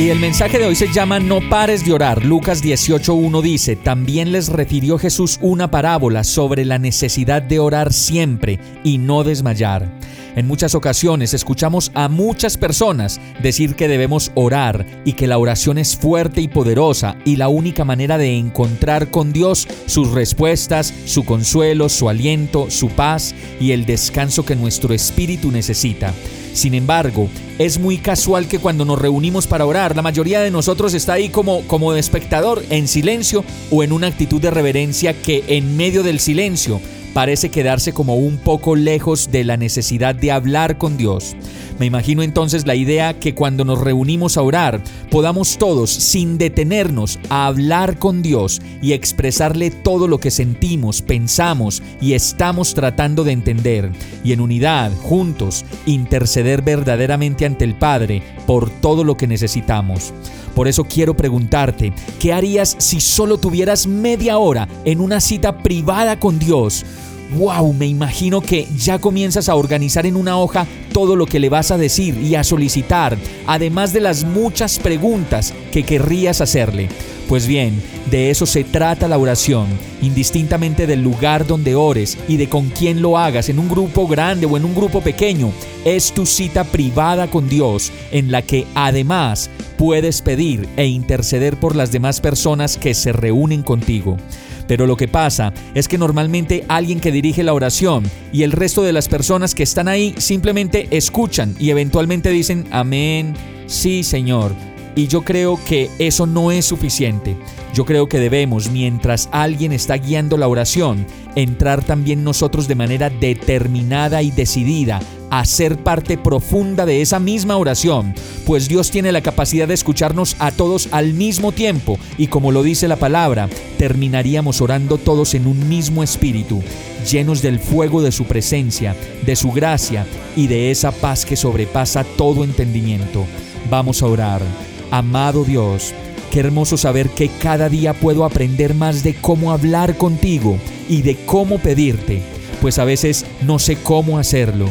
Y el mensaje de hoy se llama No pares de orar. Lucas 18.1 dice, también les refirió Jesús una parábola sobre la necesidad de orar siempre y no desmayar. En muchas ocasiones escuchamos a muchas personas decir que debemos orar y que la oración es fuerte y poderosa y la única manera de encontrar con Dios sus respuestas, su consuelo, su aliento, su paz y el descanso que nuestro espíritu necesita. Sin embargo, es muy casual que cuando nos reunimos para orar, la mayoría de nosotros está ahí como, como espectador, en silencio o en una actitud de reverencia que en medio del silencio parece quedarse como un poco lejos de la necesidad de hablar con Dios. Me imagino entonces la idea que cuando nos reunimos a orar, podamos todos, sin detenernos, a hablar con Dios y expresarle todo lo que sentimos, pensamos y estamos tratando de entender, y en unidad, juntos, interceder verdaderamente ante el Padre por todo lo que necesitamos. Por eso quiero preguntarte, ¿qué harías si solo tuvieras media hora en una cita privada con Dios? Wow, me imagino que ya comienzas a organizar en una hoja todo lo que le vas a decir y a solicitar, además de las muchas preguntas que querrías hacerle. Pues bien, de eso se trata la oración, indistintamente del lugar donde ores y de con quién lo hagas, en un grupo grande o en un grupo pequeño. Es tu cita privada con Dios, en la que además puedes pedir e interceder por las demás personas que se reúnen contigo. Pero lo que pasa es que normalmente alguien que dirige la oración y el resto de las personas que están ahí simplemente escuchan y eventualmente dicen amén, sí Señor. Y yo creo que eso no es suficiente. Yo creo que debemos, mientras alguien está guiando la oración, entrar también nosotros de manera determinada y decidida a ser parte profunda de esa misma oración, pues Dios tiene la capacidad de escucharnos a todos al mismo tiempo y como lo dice la palabra, terminaríamos orando todos en un mismo espíritu, llenos del fuego de su presencia, de su gracia y de esa paz que sobrepasa todo entendimiento. Vamos a orar. Amado Dios, qué hermoso saber que cada día puedo aprender más de cómo hablar contigo y de cómo pedirte, pues a veces no sé cómo hacerlo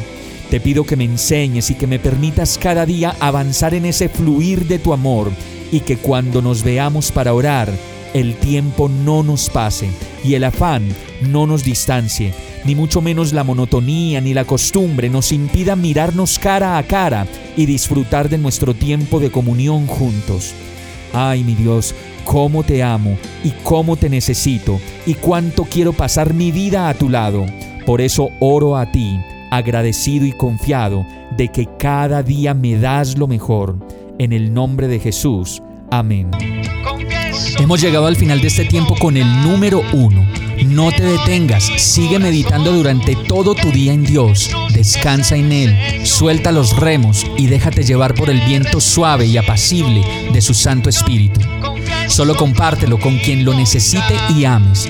te pido que me enseñes y que me permitas cada día avanzar en ese fluir de tu amor y que cuando nos veamos para orar, el tiempo no nos pase y el afán no nos distancie, ni mucho menos la monotonía ni la costumbre nos impida mirarnos cara a cara y disfrutar de nuestro tiempo de comunión juntos. Ay, mi Dios, cómo te amo y cómo te necesito y cuánto quiero pasar mi vida a tu lado. Por eso oro a ti agradecido y confiado de que cada día me das lo mejor. En el nombre de Jesús. Amén. Hemos llegado al final de este tiempo con el número uno. No te detengas, sigue meditando durante todo tu día en Dios, descansa en Él, suelta los remos y déjate llevar por el viento suave y apacible de su Santo Espíritu. Solo compártelo con quien lo necesite y ames.